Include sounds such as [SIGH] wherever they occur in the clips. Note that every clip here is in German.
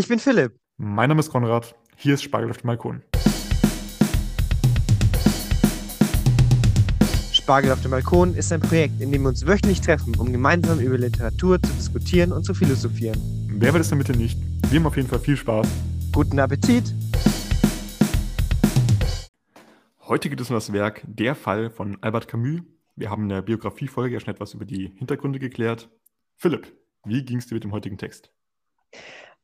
Ich bin Philipp. Mein Name ist Konrad. Hier ist Spargel auf dem Balkon. Spargel auf dem Balkon ist ein Projekt, in dem wir uns wöchentlich treffen, um gemeinsam über Literatur zu diskutieren und zu philosophieren. Wer will es damit nicht? Wir haben auf jeden Fall viel Spaß. Guten Appetit! Heute geht es um das Werk Der Fall von Albert Camus. Wir haben in der Biografiefolge ja schon etwas über die Hintergründe geklärt. Philipp, wie ging es dir mit dem heutigen Text?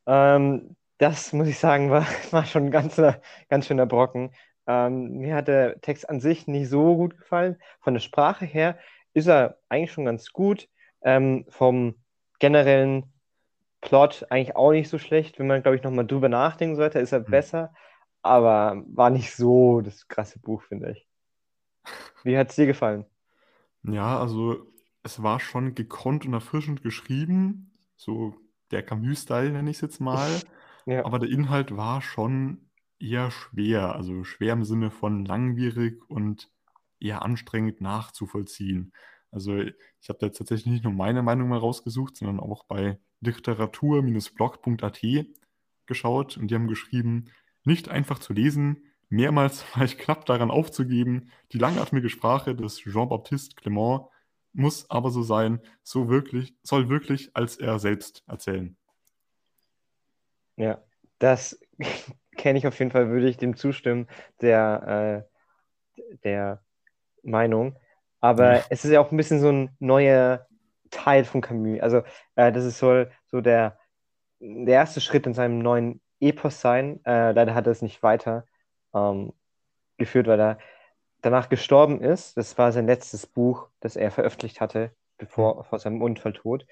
Ähm, das muss ich sagen, war, [LAUGHS] war schon ein ganz, ganz schöner Brocken. Ähm, mir hat der Text an sich nicht so gut gefallen. Von der Sprache her ist er eigentlich schon ganz gut. Ähm, vom generellen Plot eigentlich auch nicht so schlecht. Wenn man, glaube ich, nochmal drüber nachdenken sollte, ist er mhm. besser. Aber war nicht so das krasse Buch, finde ich. Wie hat es dir gefallen? Ja, also es war schon gekonnt und erfrischend geschrieben. So der Camus-Style nenne ich es jetzt mal. [LAUGHS] Ja. Aber der Inhalt war schon eher schwer, also schwer im Sinne von langwierig und eher anstrengend nachzuvollziehen. Also ich habe da jetzt tatsächlich nicht nur meine Meinung mal rausgesucht, sondern auch bei literatur-blog.at geschaut und die haben geschrieben, nicht einfach zu lesen, mehrmals [LAUGHS] war ich knapp daran aufzugeben, die langatmige Sprache des Jean-Baptiste Clement muss aber so sein, so wirklich, soll wirklich als er selbst erzählen. Ja, das [LAUGHS] kenne ich auf jeden Fall, würde ich dem zustimmen, der, äh, der Meinung. Aber ja. es ist ja auch ein bisschen so ein neuer Teil von Camus. Also, äh, das ist so, so der, der erste Schritt in seinem neuen Epos sein. Äh, leider hat er es nicht weiter ähm, geführt, weil er danach gestorben ist. Das war sein letztes Buch, das er veröffentlicht hatte, bevor vor seinem Unfalltod.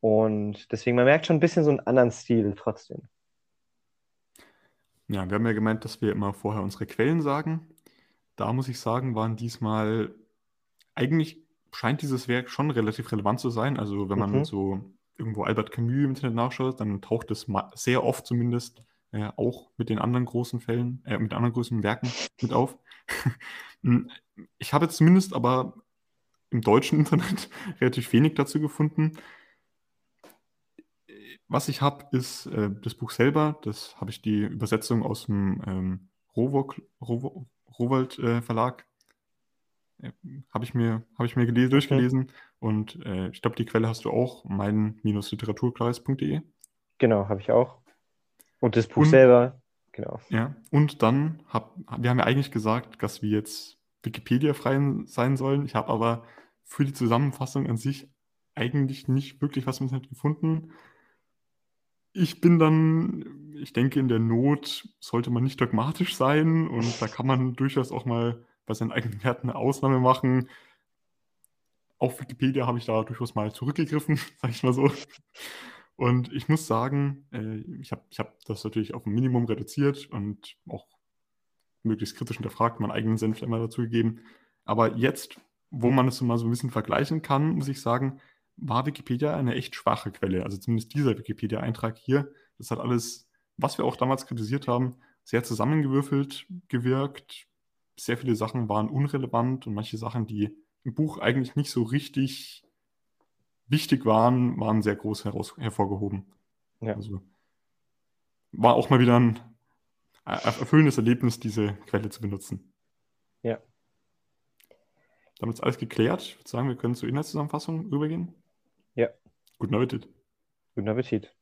Und deswegen, man merkt schon ein bisschen so einen anderen Stil trotzdem. Ja, wir haben ja gemeint, dass wir immer vorher unsere Quellen sagen. Da muss ich sagen, waren diesmal eigentlich scheint dieses Werk schon relativ relevant zu sein. Also wenn man mhm. so irgendwo Albert Camus im Internet nachschaut, dann taucht es sehr oft zumindest äh, auch mit den anderen großen Fällen, äh, mit anderen großen Werken mit auf. [LAUGHS] Hm, ich habe jetzt zumindest aber im deutschen Internet [LAUGHS] relativ wenig dazu gefunden. Was ich habe, ist äh, das Buch selber. Das habe ich die Übersetzung aus dem ähm, Rowold, Rowold äh, Verlag. Äh, habe ich mir, hab ich mir gelesen, durchgelesen. Und äh, ich glaube, die Quelle hast du auch, mein-literaturkreis.de. Genau, habe ich auch. Und das Buch und, selber, genau. Ja, und dann, hab, wir haben ja eigentlich gesagt, dass wir jetzt Wikipedia-frei sein sollen. Ich habe aber für die Zusammenfassung an sich eigentlich nicht wirklich was im gefunden. Ich bin dann, ich denke, in der Not sollte man nicht dogmatisch sein und da kann man durchaus auch mal bei seinen eigenen Werten eine Ausnahme machen. Auf Wikipedia habe ich da durchaus mal zurückgegriffen, [LAUGHS] sage ich mal so. Und ich muss sagen, äh, ich habe ich hab das natürlich auf ein Minimum reduziert und auch möglichst kritisch hinterfragt, meinen eigenen Senf immer dazu gegeben. Aber jetzt, wo man es mal so ein bisschen vergleichen kann, muss ich sagen, war Wikipedia eine echt schwache Quelle. Also zumindest dieser Wikipedia-Eintrag hier, das hat alles, was wir auch damals kritisiert haben, sehr zusammengewürfelt gewirkt. Sehr viele Sachen waren unrelevant und manche Sachen, die im Buch eigentlich nicht so richtig wichtig waren, waren sehr groß heraus, hervorgehoben. Ja. Also war auch mal wieder ein erfüllendes Erlebnis, diese Quelle zu benutzen. Ja. Damit ist alles geklärt. Ich würde sagen, wir können zur Inhaltszusammenfassung übergehen. Ja. Guten Appetit. Guten Appetit.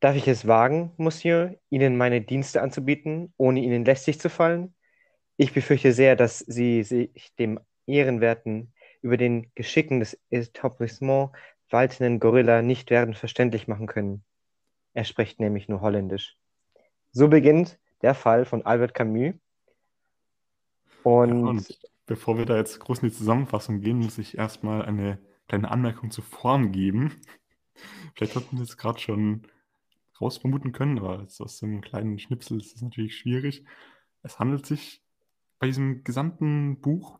Darf ich es wagen, Monsieur, Ihnen meine Dienste anzubieten, ohne Ihnen lästig zu fallen? Ich befürchte sehr, dass Sie sich dem ehrenwerten, über den Geschicken des Etablissement waltenden Gorilla nicht werden verständlich machen können. Er spricht nämlich nur Holländisch. So beginnt der Fall von Albert Camus. Und, ja, und bevor wir da jetzt groß in die Zusammenfassung gehen, muss ich erstmal eine kleine Anmerkung zur Form geben. Vielleicht hat man das gerade schon rausvermuten können, aber aus so einem kleinen Schnipsel ist das natürlich schwierig. Es handelt sich bei diesem gesamten Buch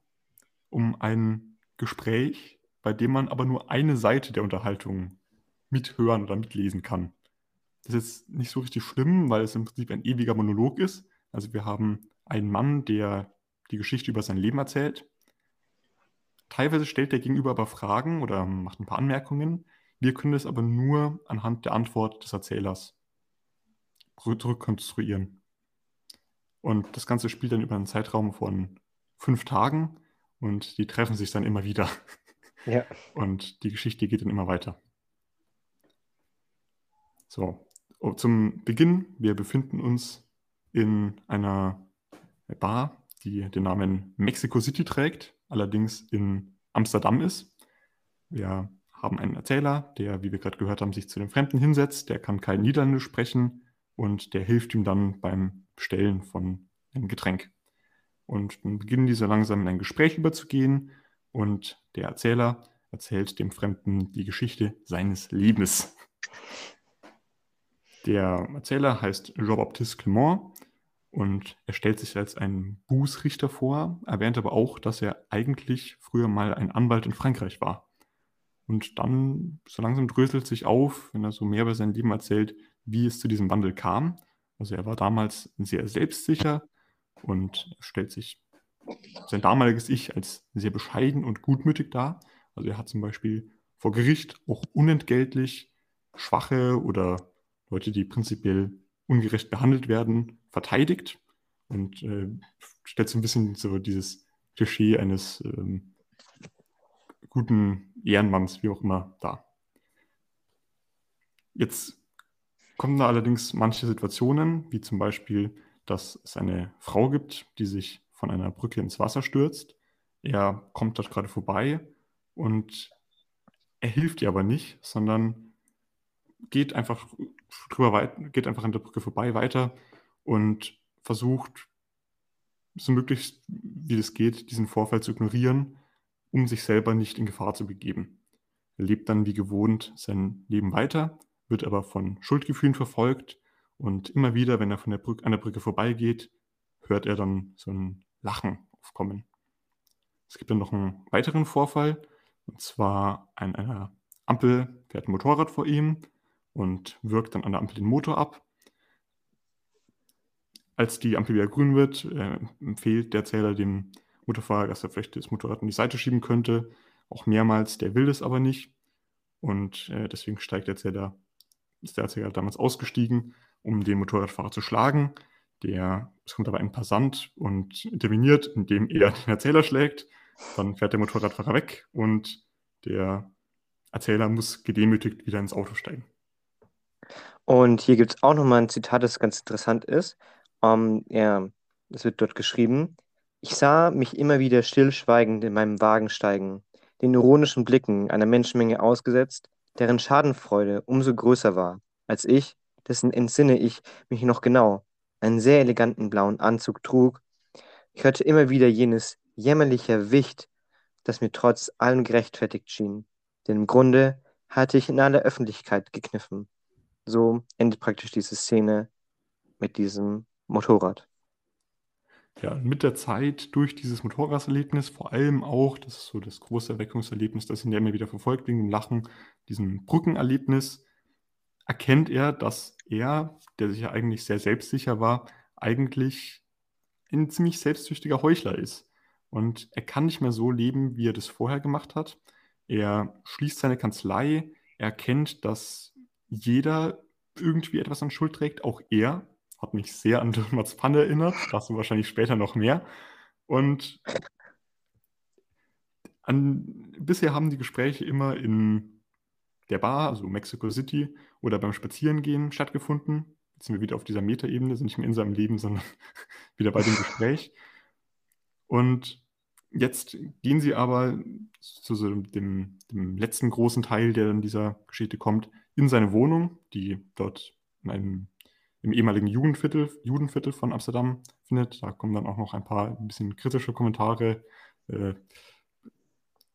um ein Gespräch, bei dem man aber nur eine Seite der Unterhaltung mithören oder mitlesen kann. Das ist jetzt nicht so richtig schlimm, weil es im Prinzip ein ewiger Monolog ist. Also wir haben einen Mann, der die Geschichte über sein Leben erzählt. Teilweise stellt der Gegenüber aber Fragen oder macht ein paar Anmerkungen, Wir können es aber nur anhand der Antwort des Erzählers zurückkonstruieren. Und das Ganze spielt dann über einen Zeitraum von fünf Tagen und die treffen sich dann immer wieder. [LAUGHS] Ja. Und die Geschichte geht dann immer weiter. So, zum Beginn, wir befinden uns in einer Bar, die den Namen Mexico City trägt, allerdings in Amsterdam ist. Wir haben einen Erzähler, der, wie wir gerade gehört haben, sich zu den Fremden hinsetzt. Der kann kein Niederländisch sprechen und der hilft ihm dann beim Bestellen von einem Getränk. Und dann beginnen diese langsam in ein Gespräch überzugehen und der Erzähler erzählt dem Fremden die Geschichte seines Lebens. Der Erzähler heißt Jean-Baptiste Clement und er stellt sich als einen Bußrichter vor, erwähnt aber auch, dass er eigentlich früher mal ein Anwalt in Frankreich war. Und dann so langsam dröselt sich auf, wenn er so mehr über sein Leben erzählt, wie es zu diesem Wandel kam. Also er war damals sehr selbstsicher und stellt sich sein damaliges Ich als sehr bescheiden und gutmütig dar. Also er hat zum Beispiel vor Gericht auch unentgeltlich Schwache oder Leute, die prinzipiell ungerecht behandelt werden, verteidigt und äh, stellt so ein bisschen so dieses Klischee eines ähm, guten Ehrenmanns, wie auch immer, dar. Jetzt kommen da allerdings manche Situationen, wie zum Beispiel, dass es eine Frau gibt, die sich von einer Brücke ins Wasser stürzt. Er kommt dort gerade vorbei und er hilft ihr aber nicht, sondern geht einfach drüber weit, geht einfach an der Brücke vorbei weiter und versucht, so möglichst wie es geht, diesen Vorfall zu ignorieren, um sich selber nicht in Gefahr zu begeben. Er lebt dann wie gewohnt sein Leben weiter, wird aber von Schuldgefühlen verfolgt und immer wieder, wenn er von der Brücke, an der Brücke vorbeigeht, hört er dann so ein Lachen aufkommen. Es gibt dann noch einen weiteren Vorfall, und zwar an einer Ampel fährt ein Motorrad vor ihm und wirkt dann an der Ampel den Motor ab. Als die Ampel wieder grün wird, äh, empfiehlt der Zähler dem Motorfahrer, dass er vielleicht das Motorrad an die Seite schieben könnte. Auch mehrmals, der will es aber nicht. Und äh, deswegen steigt der Zähler, ist der Zähler damals ausgestiegen, um den Motorradfahrer zu schlagen. Der, es kommt aber ein Passant und interveniert, indem er den Erzähler schlägt. Dann fährt der Motorradfahrer weg und der Erzähler muss gedemütigt wieder ins Auto steigen. Und hier gibt es auch nochmal ein Zitat, das ganz interessant ist. Um, ja, es wird dort geschrieben. Ich sah mich immer wieder stillschweigend in meinem Wagen steigen, den ironischen Blicken einer Menschenmenge ausgesetzt, deren Schadenfreude umso größer war, als ich, dessen entsinne ich mich noch genau, einen sehr eleganten blauen Anzug trug. Ich hörte immer wieder jenes jämmerliche Wicht, das mir trotz allem gerechtfertigt schien, denn im Grunde hatte ich in aller Öffentlichkeit gekniffen. So endet praktisch diese Szene mit diesem Motorrad. Ja, mit der Zeit durch dieses Motorradserlebnis, vor allem auch, das ist so das große Erweckungserlebnis, das ihn ja immer wieder verfolgt, wegen dem Lachen, diesem Brückenerlebnis, erkennt er, dass er, der sich ja eigentlich sehr selbstsicher war, eigentlich ein ziemlich selbstsüchtiger Heuchler ist. Und er kann nicht mehr so leben, wie er das vorher gemacht hat. Er schließt seine Kanzlei, er erkennt, dass jeder irgendwie etwas an Schuld trägt, auch er. Hat mich sehr an Thomas Pfanne erinnert, dazu wahrscheinlich später noch mehr. Und an, bisher haben die Gespräche immer in der Bar, also Mexico City, oder beim Spazierengehen stattgefunden. Jetzt sind wir wieder auf dieser Metaebene, sind nicht mehr in seinem Leben, sondern [LAUGHS] wieder bei dem Gespräch. Und jetzt gehen sie aber zu so dem, dem letzten großen Teil, der in dieser Geschichte kommt, in seine Wohnung, die dort in einem, im ehemaligen Jugendviertel, Judenviertel von Amsterdam findet. Da kommen dann auch noch ein paar ein bisschen kritische Kommentare äh,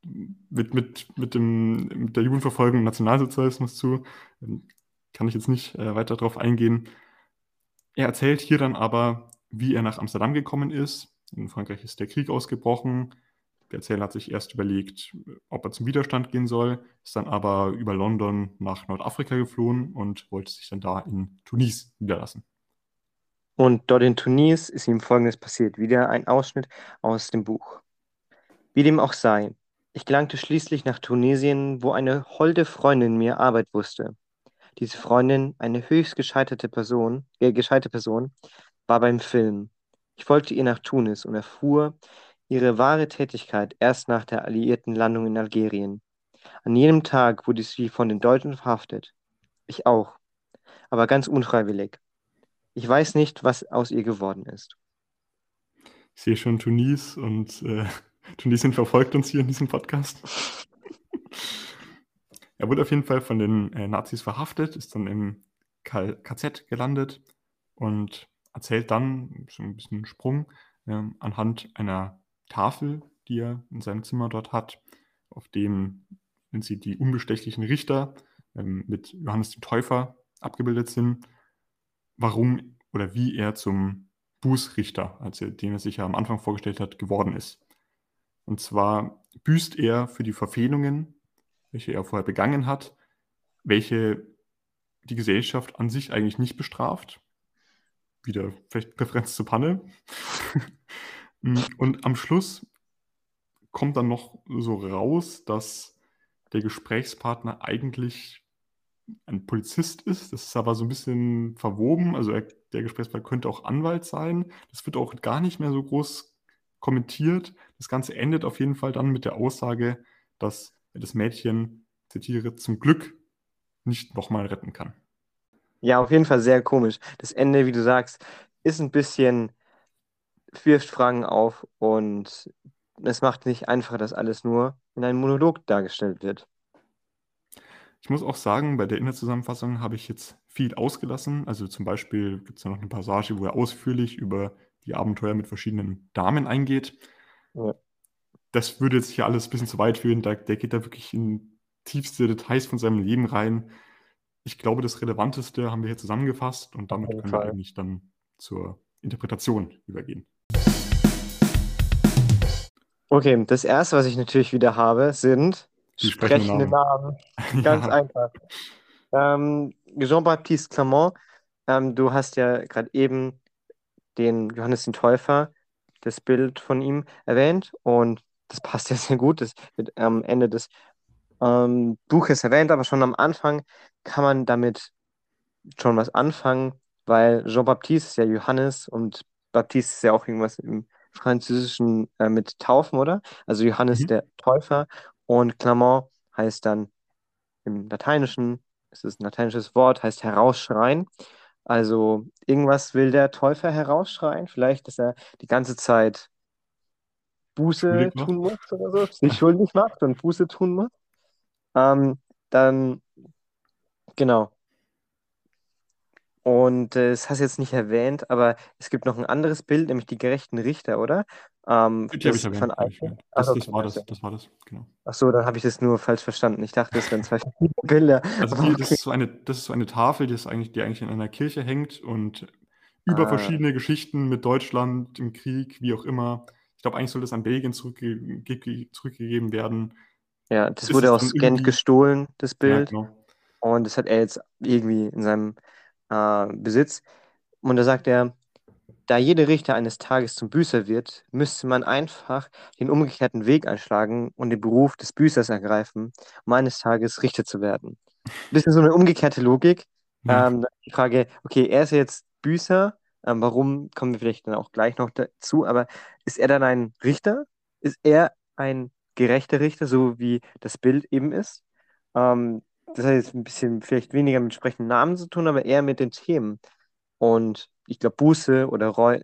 mit, mit, mit, dem, mit der Jugendverfolgung Nationalsozialismus zu. Ähm, kann ich jetzt nicht äh, weiter darauf eingehen. Er erzählt hier dann aber, wie er nach Amsterdam gekommen ist. In Frankreich ist der Krieg ausgebrochen. Der Erzähler hat sich erst überlegt, ob er zum Widerstand gehen soll, ist dann aber über London nach Nordafrika geflohen und wollte sich dann da in Tunis niederlassen. Und dort in Tunis ist ihm Folgendes passiert. Wieder ein Ausschnitt aus dem Buch. Wie dem auch sei, Ich gelangte schließlich nach Tunesien, wo eine holde Freundin mir Arbeit wusste. Diese Freundin, eine höchst gescheiterte Person, äh, gescheite Person, war beim Film. Ich folgte ihr nach Tunis und erfuhr ihre wahre Tätigkeit erst nach der alliierten Landung in Algerien. An jenem Tag wurde sie von den Deutschen verhaftet. Ich auch, aber ganz unfreiwillig. Ich weiß nicht, was aus ihr geworden ist. Ich sehe schon Tunis und äh, [LAUGHS] Tunesien verfolgt uns hier in diesem Podcast. [LAUGHS] er wurde auf jeden Fall von den äh, Nazis verhaftet, ist dann im K KZ gelandet und erzählt dann, so ein bisschen Sprung, äh, anhand einer Tafel, die er in seinem Zimmer dort hat, auf dem wenn sie die unbestechlichen Richter ähm, mit Johannes dem Täufer abgebildet sind, warum oder wie er zum Bußrichter, also den er sich ja am Anfang vorgestellt hat, geworden ist. Und zwar büßt er für die Verfehlungen, welche er vorher begangen hat, welche die Gesellschaft an sich eigentlich nicht bestraft. Wieder vielleicht Präferenz zur Panne. Und am Schluss kommt dann noch so raus, dass der Gesprächspartner eigentlich ein Polizist ist. Das ist aber so ein bisschen verwoben. Also er, der Gesprächspartner könnte auch Anwalt sein. Das wird auch gar nicht mehr so groß kommentiert. Das Ganze endet auf jeden Fall dann mit der Aussage, dass er das Mädchen, zitiere, zum Glück nicht nochmal retten kann. Ja, auf jeden Fall sehr komisch. Das Ende, wie du sagst, ist ein bisschen, wirft Fragen auf und es macht nicht einfach, dass alles nur in einem Monolog dargestellt wird. Ich muss auch sagen, bei der Inhaltszusammenfassung habe ich jetzt viel ausgelassen. Also zum Beispiel gibt es da noch eine Passage, wo er ausführlich über die Abenteuer mit verschiedenen Damen eingeht. Ja. Das würde jetzt hier alles ein bisschen zu weit führen. Da, der geht da wirklich in tiefste Details von seinem Leben rein. Ich glaube, das Relevanteste haben wir hier zusammengefasst und damit können wir eigentlich dann zur Interpretation übergehen. Okay, das erste, was ich natürlich wieder habe, sind Die sprechende Namen. Namen. [LAUGHS] Ganz ja. einfach. Ähm, Jean-Baptiste Clement, ähm, du hast ja gerade eben den Johannes den Täufer, das Bild von ihm erwähnt und das passt ja sehr gut. Das wird am Ende des ähm, Buches erwähnt, aber schon am Anfang kann man damit schon was anfangen, weil Jean-Baptiste ist ja Johannes und Baptiste ist ja auch irgendwas im Französischen äh, mit Taufen, oder? Also Johannes Mhm. der Täufer und Clement heißt dann im Lateinischen, es ist ein lateinisches Wort, heißt herausschreien. Also irgendwas will der Täufer herausschreien. Vielleicht, dass er die ganze Zeit Buße tun muss oder so, [LAUGHS] sich schuldig macht und Buße tun muss. Ähm, dann, genau. Und äh, das hast du jetzt nicht erwähnt, aber es gibt noch ein anderes Bild, nämlich die gerechten Richter, oder? Ähm, Die habe das ich von ich erwähnt. Ach, Das, okay, das war das, das war das, genau. Ach so, dann habe ich das nur falsch verstanden. Ich dachte, das wären zwei [LAUGHS] Bilder. Also die, das okay. ist so eine, das ist so eine Tafel, die, ist eigentlich, die eigentlich in einer Kirche hängt und über Ah, verschiedene Geschichten mit Deutschland im Krieg, wie auch immer. Ich glaube, eigentlich soll das an Belgien zurückge ge zurückgegeben werden. ja, das Ist wurde aus Gent gestohlen, das ja, Bild. genau. Und das hat er jetzt irgendwie in seinem äh, Besitz. Und da sagt er, da jeder Richter eines Tages zum Büßer wird, müsste man einfach den umgekehrten Weg einschlagen und den Beruf des Büßers ergreifen, um eines Tages Richter zu werden. Ein bisschen so eine umgekehrte Logik. Ja. Ähm, die Frage, okay, er ist jetzt Büßer, ähm, warum kommen wir vielleicht dann auch gleich noch dazu, aber ist er dann ein Richter? Ist er ein gerechter Richter, so wie das Bild eben ist? Ähm, das hat jetzt ein bisschen vielleicht weniger mit sprechenden Namen zu tun, aber eher mit den Themen. Und ich glaube, Buße oder Reue,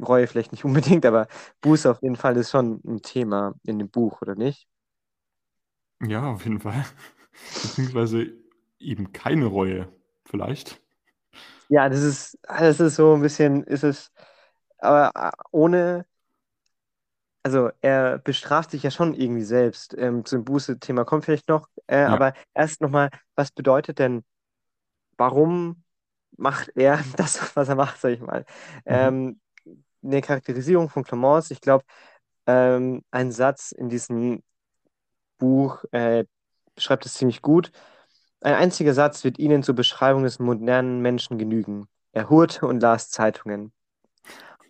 Reue vielleicht nicht [LAUGHS] unbedingt, aber Buße auf jeden Fall ist schon ein Thema in dem Buch, oder nicht? ja, auf jeden Fall. [LAUGHS] Beziehungsweise eben keine Reue, vielleicht. Ja, das ist, das ist so ein bisschen, ist es, aber äh, ohne, also er bestraft sich ja schon irgendwie selbst. Ähm, zum Buße-Thema kommt vielleicht noch, äh, Ja. aber erst nochmal, was bedeutet denn, warum macht er [LAUGHS] das, was er macht, sag ich mal? Mhm. Ähm, eine Charakterisierung von Clemence, ich glaube, ähm, ein Satz in diesem Buch äh, beschreibt es ziemlich gut. Ein einziger Satz wird Ihnen zur Beschreibung des modernen Menschen genügen. Er hurte und las Zeitungen.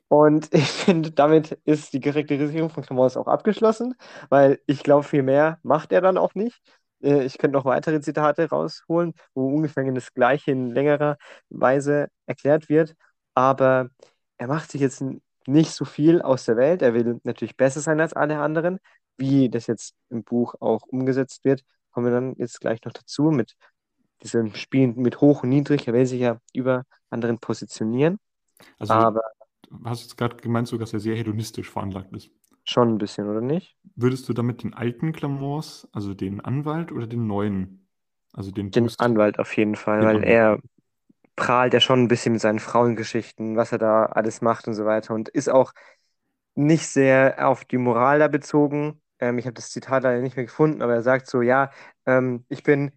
Und [LAUGHS] ich finde, damit ist die Charakterisierung von Clemens auch abgeschlossen, weil ich glaube, viel mehr macht er dann auch nicht. Äh, Ich könnte noch weitere Zitate rausholen, wo ungefähr das Gleiche in längerer Weise erklärt wird. Aber er macht sich jetzt nicht so viel aus der Welt. Er will natürlich besser sein als alle anderen. Wie das jetzt im Buch auch umgesetzt wird, kommen wir dann jetzt gleich noch dazu mit diesem Spiel mit Hoch und Niedrig. Er will sich ja über anderen positionieren, Also, aber hast jetzt gerade gemeint, so, dass er sehr hedonistisch veranlagt ist. schon ein bisschen, oder nicht? Würdest du damit den alten Clemens, also den Anwalt oder den neuen, also den Den Post, Anwalt auf jeden Fall, weil Anwalt? er prahlt ja schon ein bisschen mit seinen Frauengeschichten, was er da alles macht und so weiter und ist auch nicht sehr auf die Moral da bezogen. Ähm, ich habe das Zitat leider nicht mehr gefunden, aber er sagt so, ja, ähm, ich bin,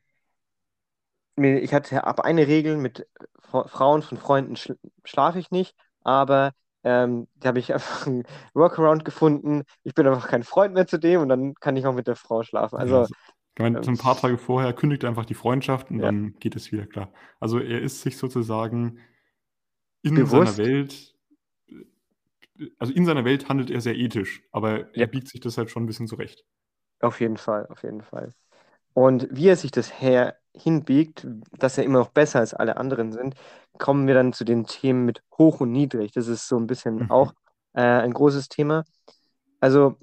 ich hatte ab eine Regel mit Fra- Frauen von Freunden schl schlafe ich nicht, aber ähm, da habe ich [LAUGHS] einfach einen Workaround gefunden. Ich bin einfach kein Freund mehr zu dem und dann kann ich auch mit der Frau schlafen. Ja, Also, so- ich meine, so ein ähm, paar Tage vorher kündigt er einfach die Freundschaft und ja, dann geht es wieder klar. Also er ist sich sozusagen in seiner bewusst, Welt, äh, also in seiner Welt handelt er sehr ethisch, aber ja, er biegt sich das halt schon ein bisschen zurecht. auf jeden Fall, auf jeden Fall. Und wie er sich das her hinbiegt, dass er immer noch besser als alle anderen sind, kommen wir dann zu den Themen mit hoch und niedrig. Das ist so ein bisschen Mhm. auch äh, ein großes Thema. Also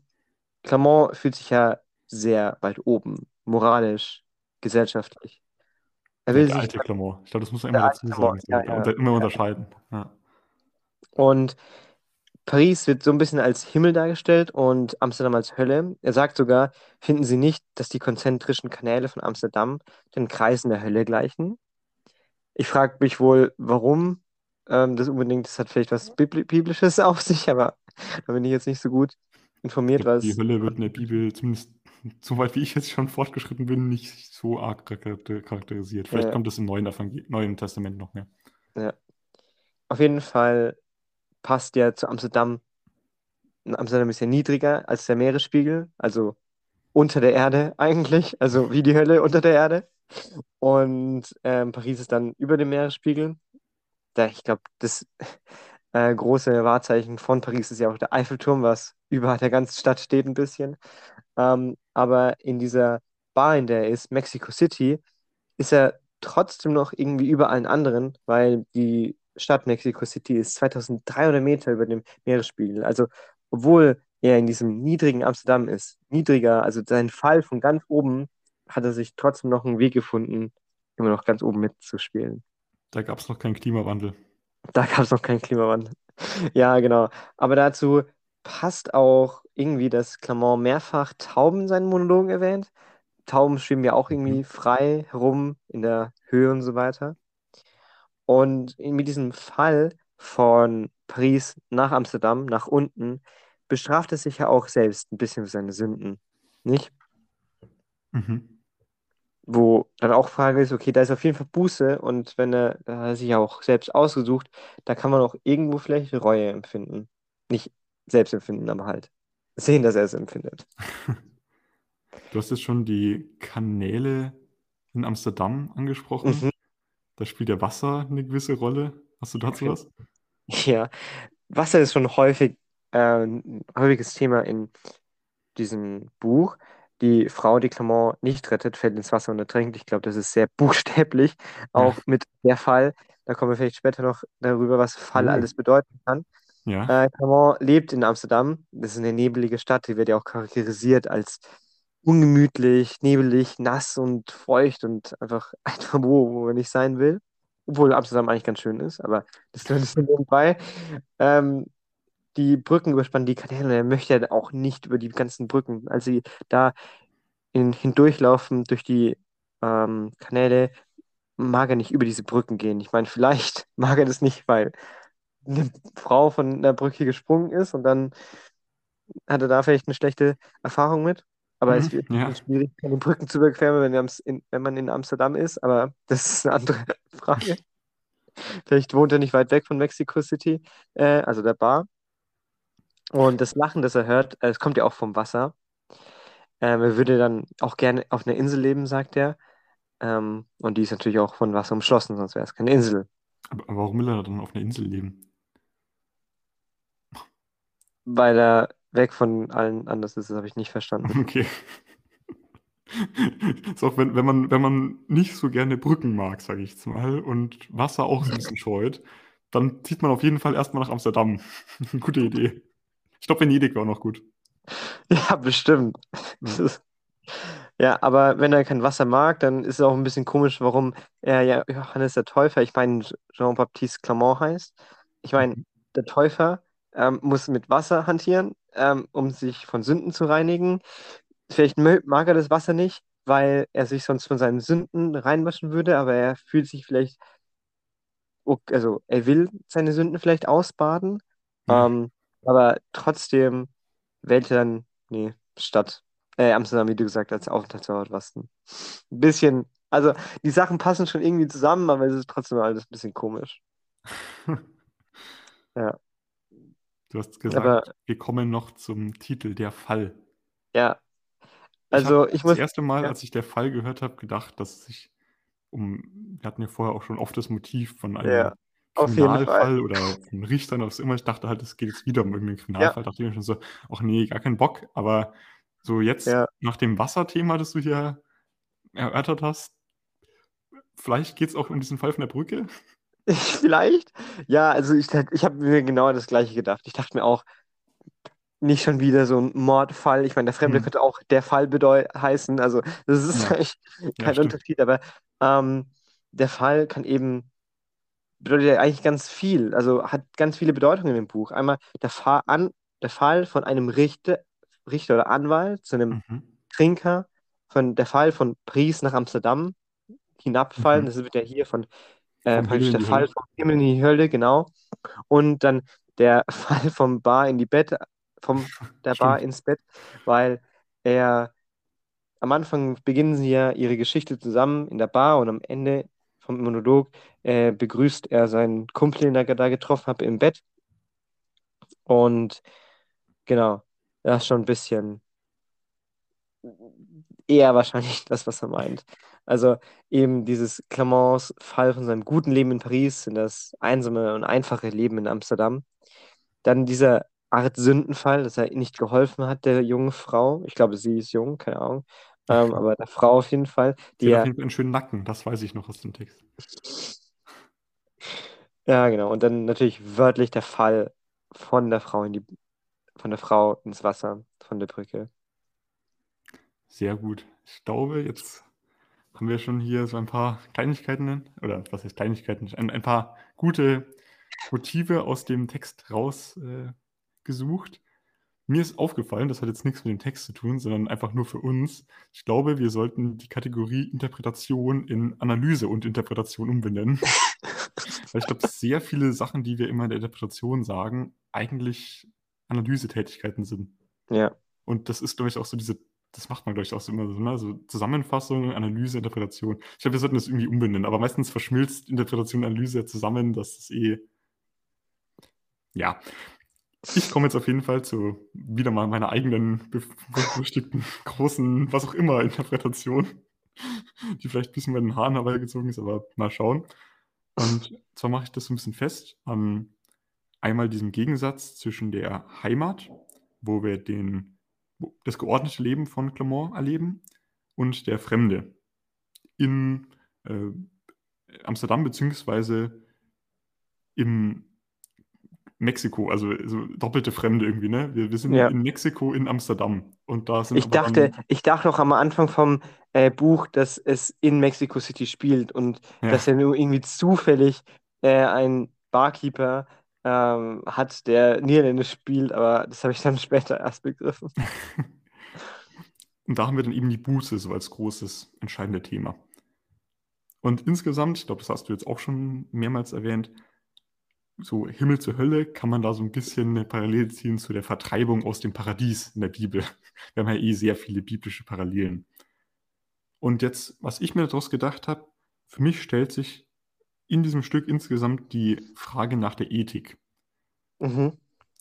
Clermont fühlt sich ja sehr weit oben, moralisch, gesellschaftlich. Er will der sich alte Clermont. Ich glaube, das muss man immer dazu sagen, ja, ja. immer unterscheiden. Ja. Und Paris wird so ein bisschen als Himmel dargestellt und Amsterdam als Hölle. Er sagt sogar, finden Sie nicht, dass die konzentrischen Kanäle von Amsterdam den Kreisen der Hölle gleichen? Ich frage mich wohl, warum ähm, das unbedingt, das hat vielleicht was Bibli- Biblisches [LAUGHS] auf sich, aber da bin ich jetzt nicht so gut informiert, was. die Hölle wird in der Bibel, zumindest so weit wie ich jetzt schon fortgeschritten bin, nicht so arg charakter- charakterisiert. Vielleicht Äh, kommt es im Neuen, Neuen Testament noch mehr. ja. Auf jeden Fall passt ja zu Amsterdam. Amsterdam ist ja niedriger als der Meeresspiegel, also unter der Erde eigentlich, also wie die Hölle unter der Erde. Und ähm, Paris ist dann über dem Meeresspiegel. Da, ich glaube, das äh, große Wahrzeichen von Paris ist ja auch der Eiffelturm, was über der ganzen Stadt steht ein bisschen. Ähm, aber in dieser Bar, in der er ist, Mexico City, ist er trotzdem noch irgendwie über allen anderen, weil die Stadt Mexico City ist 2300 Meter über dem Meeresspiegel. Also, obwohl er in diesem niedrigen Amsterdam ist, niedriger, also sein Fall von ganz oben, hat er sich trotzdem noch einen Weg gefunden, immer noch ganz oben mitzuspielen. Da gab es noch keinen Klimawandel. Da gab es noch keinen Klimawandel. [LAUGHS] Ja, genau. Aber dazu passt auch irgendwie, dass Clement mehrfach Tauben in seinen Monologen erwähnt. Tauben schwimmen ja auch Mhm. irgendwie frei herum in der Höhe und so weiter. Und mit diesem Fall von Paris nach Amsterdam, nach unten, bestraft er sich ja auch selbst ein bisschen für seine Sünden. Nicht? Mhm. Wo dann auch Frage ist, okay, da ist auf jeden Fall Buße und wenn er, da hat er sich ja auch selbst ausgesucht, da kann man auch irgendwo vielleicht Reue empfinden. Nicht selbst empfinden, aber halt sehen, dass er es empfindet. [LAUGHS] Du hast jetzt schon die Kanäle in Amsterdam angesprochen. Mhm. Da spielt ja Wasser eine gewisse Rolle. Hast du dazu was? [LAUGHS] Ja, Wasser ist schon häufig äh, ein häufiges Thema in diesem Buch. Die Frau, die Clement nicht rettet, fällt ins Wasser und ertrinkt. Ich glaube, das ist sehr [LAUGHS] buchstäblich, Ja. auch mit der Fall. Da kommen wir vielleicht später noch darüber, was Fall Oh. alles bedeuten kann. Ja. Äh, Clement lebt in Amsterdam. Das ist eine nebelige Stadt, die wird ja auch charakterisiert als ungemütlich, nebelig, nass und feucht und einfach [LAUGHS] einfach wo, wo man nicht sein will. Obwohl Amsterdam eigentlich ganz schön ist, aber das so nebenbei. Ähm, die Brücken überspannen die Kanäle und er möchte ja auch nicht über die ganzen Brücken. Als sie da in, hindurchlaufen durch die ähm, Kanäle, mag er nicht über diese Brücken gehen. Ich meine, vielleicht [LAUGHS] mag er das nicht, weil eine Frau von der Brücke gesprungen ist und dann hat er da vielleicht eine schlechte Erfahrung mit. Aber es Mhm. wird Ja. schwierig, keine Brücken zu überqueren, wenn, in, wenn man in Amsterdam ist. Aber das ist eine andere [LAUGHS] Frage. Vielleicht wohnt er nicht weit weg von Mexico City, äh, also der Bar. Und das Lachen, das er hört, äh, es kommt ja auch vom Wasser. Ähm, er würde dann auch gerne auf einer Insel leben, sagt er. Ähm, und die ist natürlich auch von Wasser umschlossen, sonst wäre es keine Insel. Aber aber warum will er dann auf einer Insel leben? weil er weg von allen anders ist. Das habe ich nicht verstanden. [LAUGHS] Okay. Ist auch wenn, wenn, man, wenn man nicht so gerne Brücken mag, sage ich jetzt mal, und Wasser auch so ein bisschen scheut, dann zieht man auf jeden Fall erstmal nach Amsterdam. [LAUGHS] Gute Idee. Ich glaube, Venedig war auch noch gut. Ja, bestimmt. Ja. Ja, aber wenn er kein Wasser mag, dann ist es auch ein bisschen komisch, warum er ja Johannes der Täufer, ich meine Jean-Baptiste Clement heißt. Ich meine, Mhm. der Täufer ähm, muss mit Wasser hantieren, ähm, um sich von Sünden zu reinigen. Vielleicht mag er das Wasser nicht, weil er sich sonst von seinen Sünden reinwaschen würde, aber er fühlt sich vielleicht, also er will seine Sünden vielleicht ausbaden, Ja. ähm, aber trotzdem wählt er dann, nee, Stadt, äh, Amsterdam, wie du gesagt hast, Aufenthaltsort was ein bisschen, also die Sachen passen schon irgendwie zusammen, aber es ist trotzdem alles ein bisschen komisch. [LAUGHS] Ja, Du hast aber gesagt, wir kommen noch zum Titel Der Fall. ja, Ich also ich das muss, erste Mal, ja, als ich Der Fall gehört habe, gedacht, dass es sich um, wir hatten ja vorher auch schon oft das Motiv von einem ja. Kriminalfall oder von Richtern oder was immer. Ich dachte halt, es geht jetzt wieder um irgendeinen Ja, Kriminalfall. Dachte ich mir schon so, ach nee, gar keinen Bock. Aber so jetzt ja. nach dem Wasserthema, das du hier erörtert hast, vielleicht geht es auch um diesen Fall von der Brücke. [LAUGHS] Vielleicht? Ja, also ich, ich habe mir genau das Gleiche gedacht. Ich dachte mir auch, nicht schon wieder so ein Mordfall. Ich meine, der Fremde Hm. könnte auch der Fall heißen. Also, das ist Ja, [LAUGHS] eigentlich ja, kein stimmt. Unterschied, aber ähm, der Fall kann eben, bedeutet ja eigentlich ganz viel. Also hat ganz viele Bedeutungen in dem Buch. Einmal der Fall, an, der Fall von einem Richter, Richter oder Anwalt zu einem Mhm. Trinker, von der Fall von Paris nach Amsterdam hinabfallen. Mhm. Das wird ja hier von äh, praktisch der Fall vom Himmel in die Hölle, genau. Und dann der [LAUGHS] Fall vom Bar in die Bett, vom der Bar ins Bett, weil er am Anfang beginnen sie ja ihre Geschichte zusammen in der Bar und am Ende vom Monolog äh, begrüßt er seinen Kumpel, den er da getroffen hat, im Bett. Und genau, das ist schon ein bisschen eher wahrscheinlich [LAUGHS] das, was er meint. Also eben dieses Clemens Fall von seinem guten Leben in Paris in das einsame und einfache Leben in Amsterdam. Dann dieser Art Sündenfall, dass er nicht geholfen hat, der jungen Frau. Ich glaube, sie ist jung, keine Ahnung. Ähm, aber der Frau auf jeden Fall, die Sie hat auf jeden Fall einen schönen Nacken, das weiß ich noch aus dem Text. [LAUGHS] ja genau, und dann natürlich wörtlich der Fall von der Frau in die, von der Frau ins Wasser, von der Brücke. Sehr gut. Ich glaube, jetzt haben wir schon hier so ein paar Kleinigkeiten, oder was heißt Kleinigkeiten, ein, ein paar gute Motive aus dem Text rausgesucht. Äh. Mir ist aufgefallen, das hat jetzt nichts mit dem Text zu tun, sondern einfach nur für uns. Ich glaube, wir sollten die Kategorie Interpretation in Analyse und Interpretation umbenennen. [LAUGHS] Weil ich glaube, sehr viele Sachen, die wir immer in der Interpretation sagen, eigentlich Analysetätigkeiten sind. Ja, Und das ist, glaube ich, auch so diese, das macht man, glaube ich, auch immer so, ne? so Zusammenfassung, Analyse, Interpretation. Ich glaube, wir sollten das irgendwie umbenennen, aber meistens verschmilzt Interpretation und Analyse zusammen, das ist eh, ja. Ich komme jetzt auf jeden Fall zu wieder mal meiner eigenen berüchtigten [LAUGHS] großen, was auch immer, Interpretation, [LAUGHS] die vielleicht ein bisschen bei den Haaren herbeigezogen ist, aber mal schauen. Und zwar mache ich das so ein bisschen fest an einmal diesem Gegensatz zwischen der Heimat, wo wir den, das geordnete Leben von Clement erleben, und der Fremde in äh, Amsterdam beziehungsweise im Mexiko, also so doppelte Fremde irgendwie, ne? Wir, wir sind ja. in Mexiko, in Amsterdam. Und da sind Ich dachte, dann, ich dachte noch am Anfang vom äh, Buch, dass es in Mexico City spielt und ja, dass er nur irgendwie zufällig äh, einen Barkeeper ähm, hat, der Niederländisch spielt, aber das habe ich dann später erst begriffen. [LAUGHS] und da haben wir dann eben die Buße so als großes, entscheidendes Thema. Und insgesamt, ich glaube, das hast du jetzt auch schon mehrmals erwähnt, so Himmel zur Hölle kann man da so ein bisschen eine Parallele ziehen zu der Vertreibung aus dem Paradies in der Bibel. [LAUGHS] Wir haben ja eh sehr viele biblische Parallelen. Und jetzt, was ich mir daraus gedacht habe, für mich stellt sich in diesem Stück insgesamt die Frage nach der Ethik. Mhm.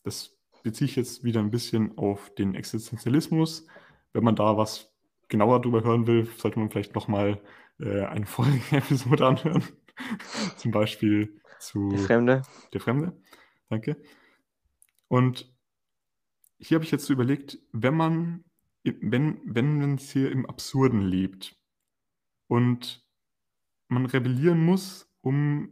Das beziehe ich jetzt wieder ein bisschen auf den Existenzialismus. Wenn man da was genauer drüber hören will, sollte man vielleicht nochmal äh, eine vorherige [LAUGHS] Episode anhören. [LAUGHS] Zum Beispiel zu Der Fremde. Der Fremde. Danke. Und hier habe ich jetzt so überlegt, wenn man, wenn, wenn man es hier im Absurden lebt und man rebellieren muss, um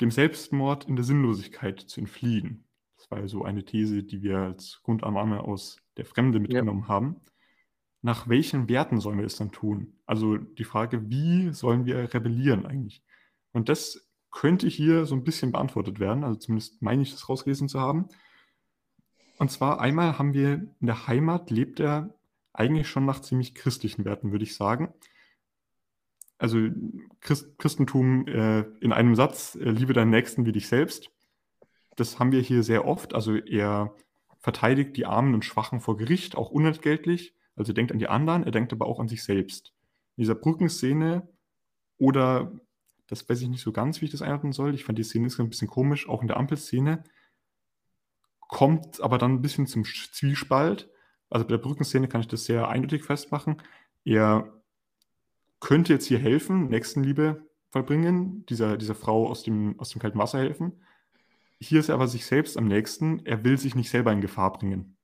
dem Selbstmord in der Sinnlosigkeit zu entfliehen. Das war ja so eine These, die wir als Grundannahme aus der Fremde mitgenommen ja. haben. Nach welchen Werten sollen wir es dann tun? Also die Frage, wie sollen wir rebellieren eigentlich? Und das könnte hier so ein bisschen beantwortet werden, also zumindest meine ich das rausgelesen zu haben. Und zwar einmal haben wir in der Heimat lebt er eigentlich schon nach ziemlich christlichen Werten, würde ich sagen. Also Christ, Christentum äh, in einem Satz, äh, liebe deinen Nächsten wie dich selbst. Das haben wir hier sehr oft. Also er verteidigt die Armen und Schwachen vor Gericht, auch unentgeltlich. Also er denkt an die anderen, er denkt aber auch an sich selbst. In dieser Brückenszene oder, das weiß ich nicht so ganz, wie ich das einordnen soll, ich fand die Szene ist ein bisschen komisch, auch in der Ampelszene, kommt aber dann ein bisschen zum Zwiespalt. Also bei der Brückenszene kann ich das sehr eindeutig festmachen. Er könnte jetzt hier helfen, Nächstenliebe vollbringen, dieser, dieser Frau aus dem, aus dem kalten Wasser helfen. Hier ist er aber sich selbst am nächsten. Er will sich nicht selber in Gefahr bringen.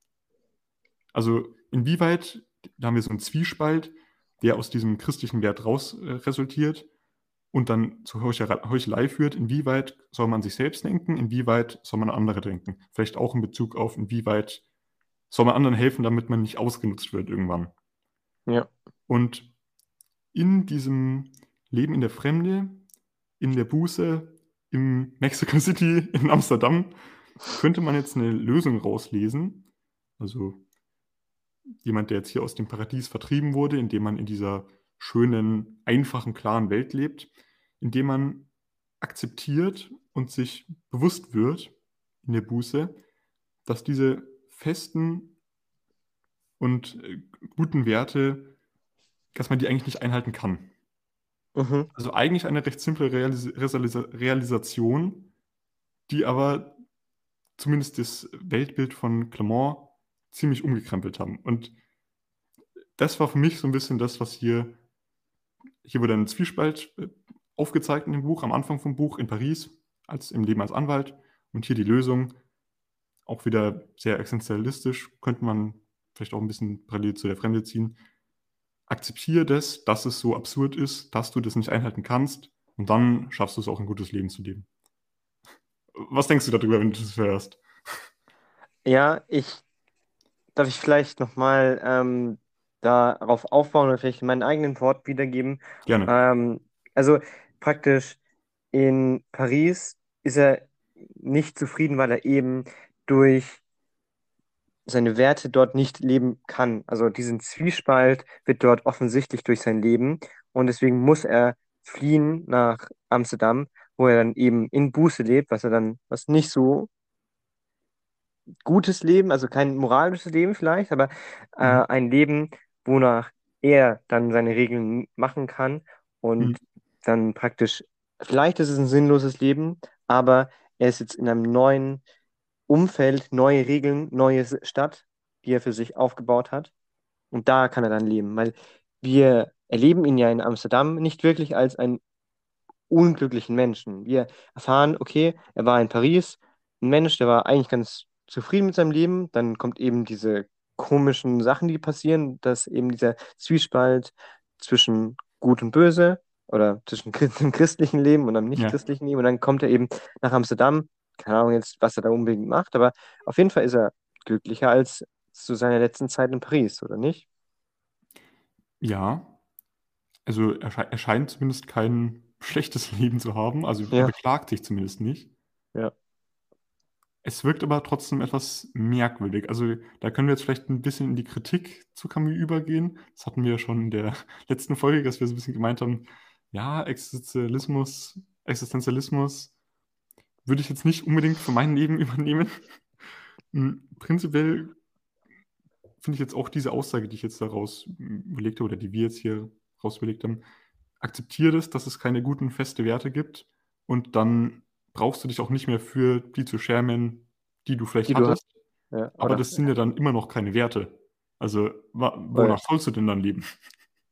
Also inwieweit, da haben wir so einen Zwiespalt, der aus diesem christlichen Wert raus äh, resultiert und dann zur Heuchelei führt, inwieweit soll man sich selbst denken, inwieweit soll man andere denken. Vielleicht auch in Bezug auf, inwieweit soll man anderen helfen, damit man nicht ausgenutzt wird irgendwann. Ja. Und in diesem Leben in der Fremde, in der Buße, im Mexico City, in Amsterdam, könnte man jetzt eine Lösung rauslesen. Also jemand, der jetzt hier aus dem Paradies vertrieben wurde, indem man in dieser schönen, einfachen, klaren Welt lebt, indem man akzeptiert und sich bewusst wird in der Buße, dass diese festen und äh, guten Werte, dass man die eigentlich nicht einhalten kann. Mhm. Also eigentlich eine recht simple Realis Realis Realisation, die aber zumindest das Weltbild von Clement ziemlich umgekrempelt haben. Und das war für mich so ein bisschen das, was hier, hier wurde ein Zwiespalt äh, aufgezeigt in dem Buch, am Anfang vom Buch in Paris, als im Leben als Anwalt. Und hier die Lösung, auch wieder sehr existenzialistisch, könnte man vielleicht auch ein bisschen parallel zu der Fremde ziehen. Akzeptiere das, dass es so absurd ist, dass du das nicht einhalten kannst und dann schaffst du es auch ein gutes Leben zu leben. Was denkst du darüber, wenn du das hörst? Ja, ich darf ich vielleicht nochmal ähm, darauf aufbauen oder vielleicht meinen eigenen Wort wiedergeben. Gerne. Ähm, also praktisch in Paris ist er nicht zufrieden, weil er eben durch seine Werte dort nicht leben kann. Also diesen Zwiespalt wird dort offensichtlich durch sein Leben und deswegen muss er fliehen nach Amsterdam, wo er dann eben in Buße lebt, was er dann, was nicht so gutes Leben, also kein moralisches Leben vielleicht, aber äh, mhm. ein Leben, wonach er dann seine Regeln machen kann und mhm. dann praktisch, vielleicht ist es ein sinnloses Leben, aber er ist jetzt in einem neuen Umfeld, neue Regeln, neue Stadt, die er für sich aufgebaut hat. Und da kann er dann leben, weil wir erleben ihn ja in Amsterdam nicht wirklich als einen unglücklichen Menschen. Wir erfahren, okay, er war in Paris, ein Mensch, der war eigentlich ganz zufrieden mit seinem Leben. Dann kommt eben diese komischen Sachen, die passieren, dass eben dieser Zwiespalt zwischen Gut und Böse oder zwischen dem christlichen Leben und einem nicht-christlichen ja. Leben. Und dann kommt er eben nach Amsterdam. Keine Ahnung jetzt, was er da unbedingt macht, aber auf jeden Fall ist er glücklicher als zu seiner letzten Zeit in Paris, oder nicht? Ja, also er, er scheint zumindest kein schlechtes [LAUGHS] Leben zu haben. Also ja. er beklagt sich zumindest nicht. Ja. Es wirkt aber trotzdem etwas merkwürdig. Also da können wir jetzt vielleicht ein bisschen in die Kritik zu Camus übergehen. Das hatten wir ja schon in der [LAUGHS] letzten Folge, dass wir so ein bisschen gemeint haben, ja, Existenzialismus, Existenzialismus würde ich jetzt nicht unbedingt für mein Leben [LAUGHS] übernehmen. Hm, prinzipiell finde ich jetzt auch diese Aussage, die ich jetzt daraus überlegt habe oder die wir jetzt hier rausbelegt haben, akzeptiere das, dass es keine guten, feste Werte gibt und dann brauchst du dich auch nicht mehr für die zu schämen, die du vielleicht die hattest. Du ja, aber das sind ja dann immer noch keine Werte. Also, wonach sollst du denn dann leben?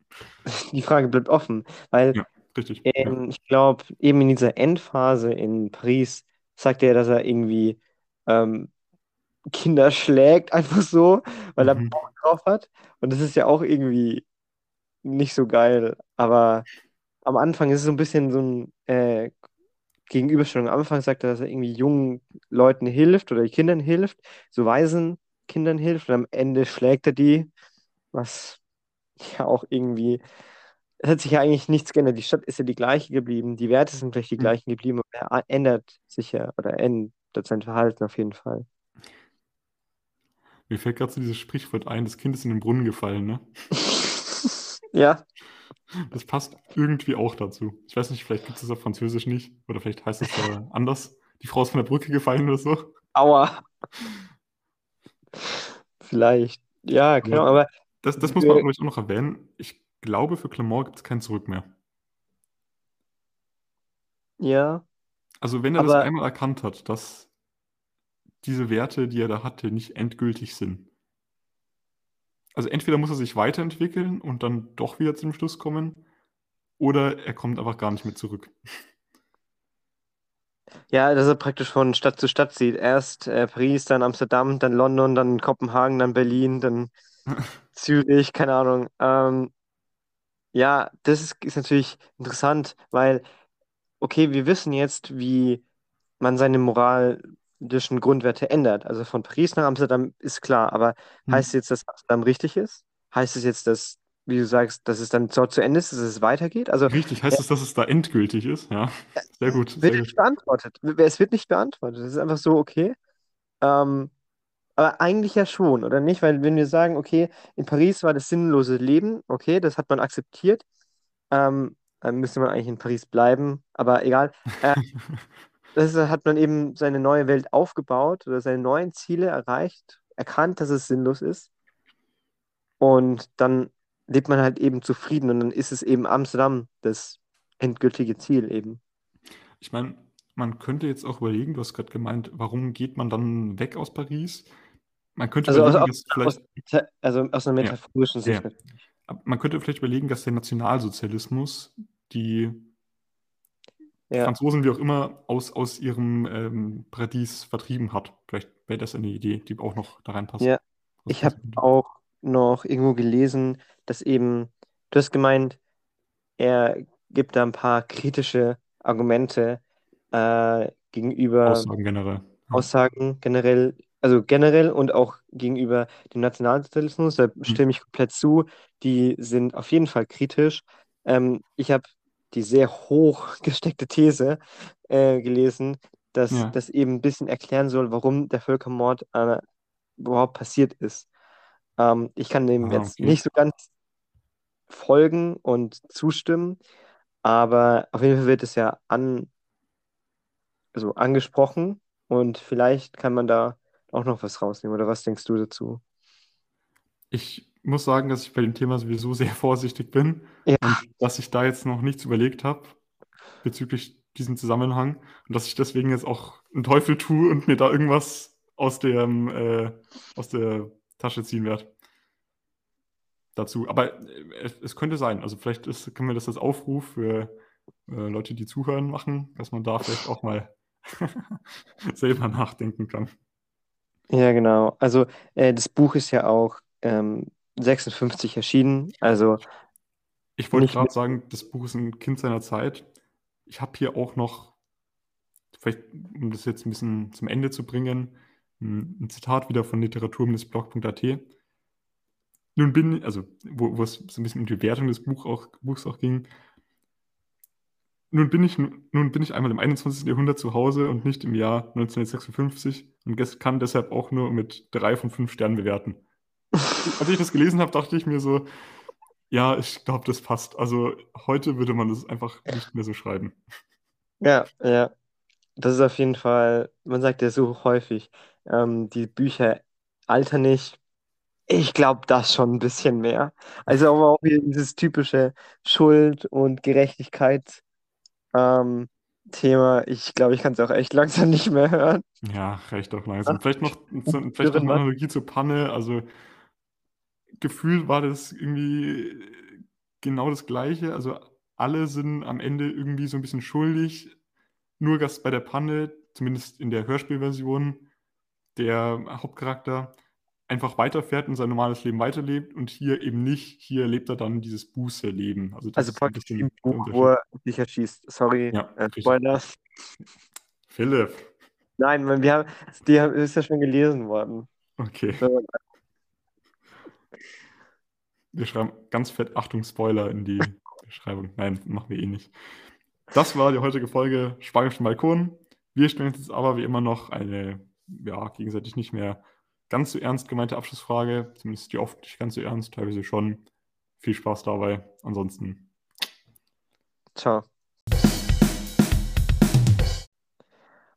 [LAUGHS] Die Frage bleibt offen, weil ja, richtig, ähm, ja. ich glaube, eben in dieser Endphase in Paris sagt er, dass er irgendwie ähm, Kinder schlägt, [LAUGHS] einfach so, weil er Mhm. Bock drauf hat. Und das ist ja auch irgendwie nicht so geil. Aber am Anfang ist es so ein bisschen so ein äh, Gegenüberstellung. Am Anfang sagt er, dass er irgendwie jungen Leuten hilft oder Kindern hilft, so weisen Kindern hilft. Und am Ende schlägt er die, was ja auch irgendwie es hat sich ja eigentlich nichts geändert. Die Stadt ist ja die gleiche geblieben, die Werte sind vielleicht die Hm. gleichen geblieben, aber er ändert sich ja oder ändert sein Verhalten auf jeden Fall. Mir fällt gerade so dieses Sprichwort ein, das Kind ist in den Brunnen gefallen, ne? [LAUGHS] Ja, Das passt irgendwie auch dazu. Ich weiß nicht, vielleicht gibt es das auf Französisch nicht oder vielleicht heißt es da [LAUGHS] anders. Die Frau ist von der Brücke gefallen oder so. aua. Vielleicht. Ja, genau, aber Das, das muss man, ich, auch noch erwähnen. Ich glaube, für Clement gibt es kein Zurück mehr. ja, Also wenn er das Aber- einmal erkannt hat, dass diese Werte, die er da hatte, nicht endgültig sind. Also entweder muss er sich weiterentwickeln und dann doch wieder zum Schluss kommen, oder er kommt einfach gar nicht mehr zurück. ja, dass er praktisch von Stadt zu Stadt zieht. Erst äh, Paris, dann Amsterdam, dann London, dann Kopenhagen, dann Berlin, dann [LAUGHS] Zürich, keine Ahnung. Ähm, ja, das ist, ist natürlich interessant, weil, okay, wir wissen jetzt, wie man seine moralischen Grundwerte ändert. Also von Paris nach Amsterdam ist klar, aber Hm. heißt es jetzt, dass Amsterdam richtig ist? Heißt es jetzt, dass, wie du sagst, dass es dann dort zu Ende ist, dass es weitergeht? Also Richtig, heißt es, dass es da endgültig ist? Ja, sehr gut. wird Sehr nicht gut. beantwortet. Es wird nicht beantwortet. Es ist einfach so, okay. Ähm, aber eigentlich ja schon, oder nicht? Weil wenn wir sagen, okay, in Paris war das sinnlose Leben, okay, das hat man akzeptiert, ähm, dann müsste man eigentlich in Paris bleiben, aber egal. Äh, [LAUGHS] das hat man eben seine neue Welt aufgebaut oder seine neuen Ziele erreicht, erkannt, dass es sinnlos ist. Und dann lebt man halt eben zufrieden und dann ist es eben Amsterdam das endgültige Ziel eben. Ich meine, man könnte jetzt auch überlegen, du hast gerade gemeint, warum geht man dann weg aus Paris? Man könnte Also aus, überlegen, aus, vielleicht, aus, also aus einer metaphorischen Sicht. Ja. man könnte vielleicht überlegen, dass der Nationalsozialismus die Ja. Franzosen, wie auch immer, aus, aus ihrem ähm, Paradies vertrieben hat. Vielleicht wäre das eine Idee, die auch noch da reinpasst. Ja. Aus Ich habe auch noch irgendwo gelesen, dass eben, du hast gemeint, er gibt da ein paar kritische Argumente äh, gegenüber Aussagen generell. Ja. Aussagen generell, also generell und auch gegenüber dem Nationalsozialismus, da stimme ich komplett zu. Die sind auf jeden Fall kritisch. Ähm, ich habe die sehr hoch [LAUGHS] gesteckte These äh, gelesen, dass Ja. das eben ein bisschen erklären soll, warum der Völkermord äh, überhaupt passiert ist. Ähm, ich kann dem Ah, jetzt okay. nicht so ganz folgen und zustimmen, aber auf jeden Fall wird es ja an, also angesprochen und vielleicht kann man da auch noch was rausnehmen. Oder was denkst du dazu? Ich muss sagen, dass ich bei dem Thema sowieso sehr vorsichtig bin Ja. und dass ich da jetzt noch nichts überlegt habe bezüglich diesem Zusammenhang und dass ich deswegen jetzt auch einen Teufel tue und mir da irgendwas aus dem, äh, aus der Tasche ziehen werde. Dazu. Aber äh, es, es könnte sein. Also vielleicht ist, können wir das als Aufruf für äh, Leute, die zuhören, machen, dass man da vielleicht auch mal [LAUGHS] selber nachdenken kann. Ja, genau. Also äh, das Buch ist ja auch ähm, 56 erschienen. Also Ich wollte Nicht gerade sagen, das Buch ist ein Kind seiner Zeit. Ich habe hier auch noch, vielleicht um das jetzt ein bisschen zum Ende zu bringen, ein Zitat wieder von literatur-blog.at. Nun bin, also wo, wo es so ein bisschen um die Wertung des Buch auch, Buchs auch ging. Nun bin, ich, nun bin ich einmal im 21. Jahrhundert zu Hause und nicht im Jahr 1956 und kann deshalb auch nur mit drei von fünf Sternen bewerten. [LAUGHS] Als ich das gelesen habe, dachte ich mir so, ja, ich glaube, das passt. Also heute würde man das einfach nicht mehr so schreiben. ja, ja. Das ist auf jeden Fall, man sagt ja so häufig, ähm, die Bücher altern nicht. Ich glaube das schon ein bisschen mehr. Also aber auch wieder dieses typische Schuld und Gerechtigkeit ähm, Thema. Ich glaube, ich kann es auch echt langsam [LAUGHS] nicht mehr hören. Ja, recht auch langsam. Vielleicht noch, Irren, vielleicht noch eine? Analogie zur Panne. Also gefühlt war das irgendwie genau das Gleiche. Also alle sind am Ende irgendwie so ein bisschen schuldig. Nur dass bei der Panne, zumindest in der Hörspielversion, der Hauptcharakter einfach weiterfährt und sein normales Leben weiterlebt und hier eben nicht, hier lebt er dann dieses Buße-Leben. Also, das Also praktisch im Buch, wo er sich erschießt. Sorry, Ja, äh. Spoiler. Philipp. Nein, man, wir haben, die haben- ist ja schon gelesen worden. Okay. So, Wir schreiben ganz fett Achtung Spoiler in die [LAUGHS] Beschreibung. Nein, machen wir eh nicht. Das war die heutige Folge Spanischen Balkon. Wir stellen uns jetzt aber wie immer noch eine, ja, gegenseitig nicht mehr ganz so ernst gemeinte Abschlussfrage. Zumindest die oft nicht ganz so ernst, teilweise schon. Viel Spaß dabei. Ansonsten, Ciao.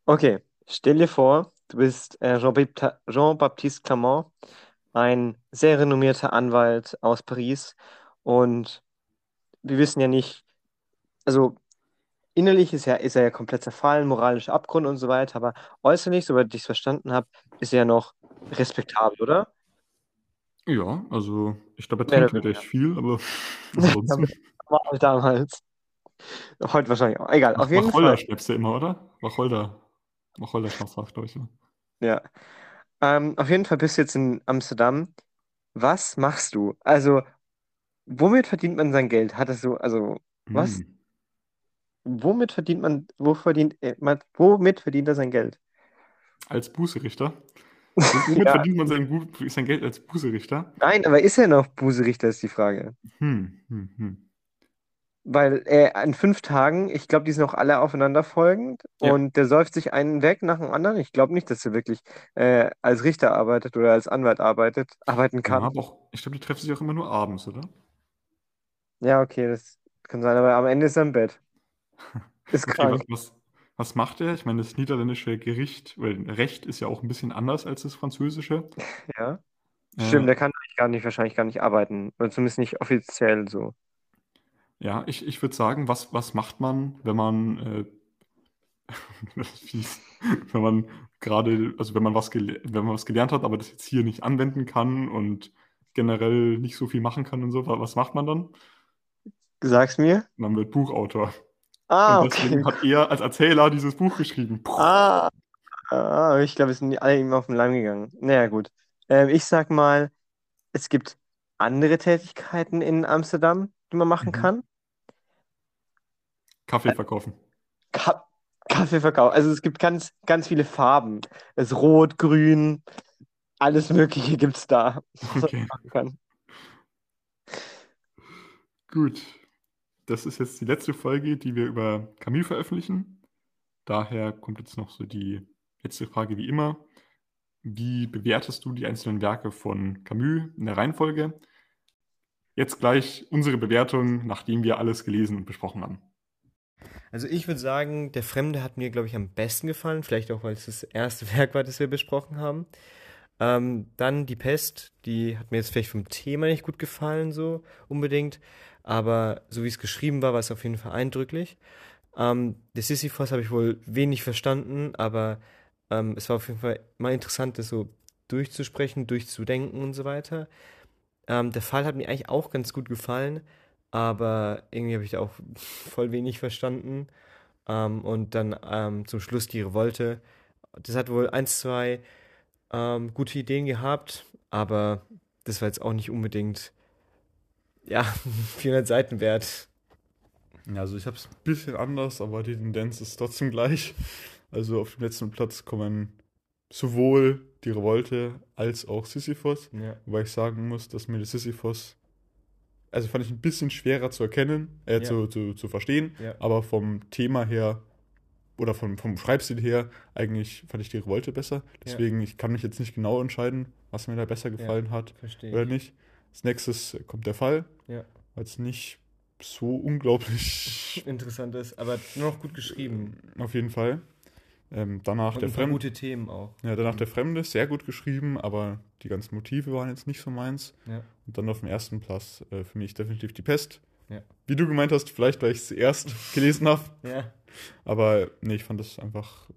Okay, stell dir vor, du bist äh, Jean-Baptiste Clement, ein sehr renommierter Anwalt aus Paris. Und wir wissen ja nicht, also innerlich ist, ja, ist er ja komplett zerfallen, moralischer Abgrund und so weiter, aber äußerlich, soweit ich es verstanden habe, ist er ja noch respektabel, oder? ja, also ich glaube, er trinkt halt weniger. echt viel, aber [LAUGHS] ansonsten. [LAUGHS] Damals. Heute wahrscheinlich auch. Egal, auf jeden Wacholder Fall. schnappst du immer, oder? Wacholder. Wacholder schnappst du, glaube ich. Ja. Ähm, auf jeden Fall bist du jetzt in Amsterdam. Was machst du? Also, womit verdient man sein Geld? Hat es so, also, was? Hm. Womit verdient man, wo verdient, äh, man, womit verdient er sein Geld? Als Bußerichter. Womit Ja. verdient man sein, Bu- sein Geld als Bußerichter? Nein, aber ist er noch Bußerichter, ist die Frage. Hm, hm, hm. Weil er in fünf Tagen, ich glaube, die sind auch alle aufeinander folgend Ja. und der säuft sich einen weg nach dem anderen. Ich glaube nicht, dass er wirklich äh, als Richter arbeitet oder als Anwalt arbeitet, [LAUGHS] arbeiten Ja, kann. aber auch, ich glaube, die treffen sich auch immer nur abends, oder? Ja, okay, das kann sein, aber am Ende ist er im Bett. [LAUGHS] Ist Okay, krank. was, was, was macht er? Ich meine, das niederländische Gericht, weil Recht ist ja auch ein bisschen anders als das französische. Ja. Äh, Stimmt, der kann eigentlich gar nicht, wahrscheinlich gar nicht arbeiten. Oder zumindest nicht offiziell so. ja, ich, ich würde sagen, was, was macht man, wenn man, äh, [LAUGHS] wenn man gerade, also wenn man was, wenn man was gelernt hat, aber das jetzt hier nicht anwenden kann und generell nicht so viel machen kann und so, wa- was macht man dann? Sag's mir. Man wird Buchautor. Ah, Und deswegen okay. hat er als Erzähler dieses Buch geschrieben. Ah, ah, ich glaube, es sind alle ihm auf den Leim gegangen. Naja, gut. Ähm, ich sag mal, es gibt andere Tätigkeiten in Amsterdam, die man machen Mhm. kann. Kaffee verkaufen. Ka Kaffeeverkauf. Also es gibt ganz, ganz viele Farben. Es ist rot, grün, alles Mögliche gibt's da, was man Okay, machen kann. gut. Das ist jetzt die letzte Folge, die wir über Camus veröffentlichen. Daher kommt jetzt noch so die letzte Frage wie immer. Wie bewertest du die einzelnen Werke von Camus in der Reihenfolge? Jetzt gleich unsere Bewertung, nachdem wir alles gelesen und besprochen haben. Also ich würde sagen, Der Fremde hat mir, glaube ich, am besten gefallen. Vielleicht auch, weil es das erste [LAUGHS] Werk war, das wir besprochen haben. Ähm, dann Die Pest, die hat mir jetzt vielleicht vom Thema nicht gut gefallen, so unbedingt. Aber so wie es geschrieben war, war es auf jeden Fall eindrücklich. Ähm, der Sisyphos habe ich wohl wenig verstanden, aber ähm, es war auf jeden Fall mal interessant, das so durchzusprechen, durchzudenken und so weiter. Ähm, der Fall hat mir eigentlich auch ganz gut gefallen, aber irgendwie habe ich da auch [LAUGHS] voll wenig verstanden. Ähm, und dann ähm, zum Schluss die Revolte. Das hat wohl ein, zwei ähm, gute Ideen gehabt, aber das war jetzt auch nicht unbedingt, ja, [LAUGHS] 400 Seiten wert. Also ich habe es ein bisschen anders, aber die Tendenz ist trotzdem gleich. Also auf dem letzten Platz kommen sowohl die Revolte als auch Sisyphos. Ja. Wobei ich sagen muss, dass mir der Sisyphos, also fand ich ein bisschen schwerer zu erkennen, äh, Ja. zu, zu, zu verstehen, Ja. aber vom Thema her oder vom, vom Schreibstil her, eigentlich fand ich die Revolte besser. Deswegen, ich kann mich jetzt nicht genau entscheiden, was mir da besser gefallen hat Verstehe oder ich. nicht. Als nächstes kommt der Fall, Ja. weil es nicht so unglaublich [LAUGHS] Interessant ist, aber nur noch gut geschrieben. auf jeden Fall. Ähm, danach Und der Fremde. gute Themen auch. Ja, danach der Fremde, sehr gut geschrieben, aber die ganzen Motive waren jetzt nicht so meins. Ja. Und dann auf dem ersten Platz äh, für mich definitiv die Pest. Ja. Wie du gemeint hast, vielleicht, weil ich es zuerst [LAUGHS] gelesen habe. Ja. Aber nee, ich fand das einfach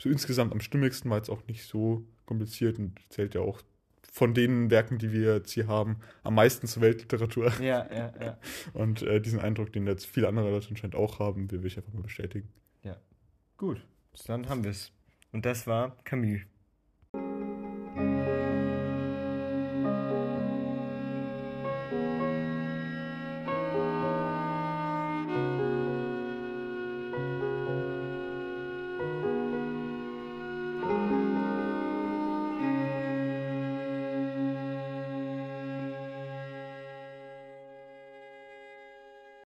so insgesamt am stimmigsten, weil es auch nicht so kompliziert und zählt ja auch von den Werken, die wir jetzt hier haben, am meisten zur Weltliteratur. Ja, ja, ja. [LAUGHS] Und äh, diesen Eindruck, den jetzt viele andere Leute anscheinend auch haben, will ich einfach mal bestätigen. Gut, dann haben wir es. Und das war Camus.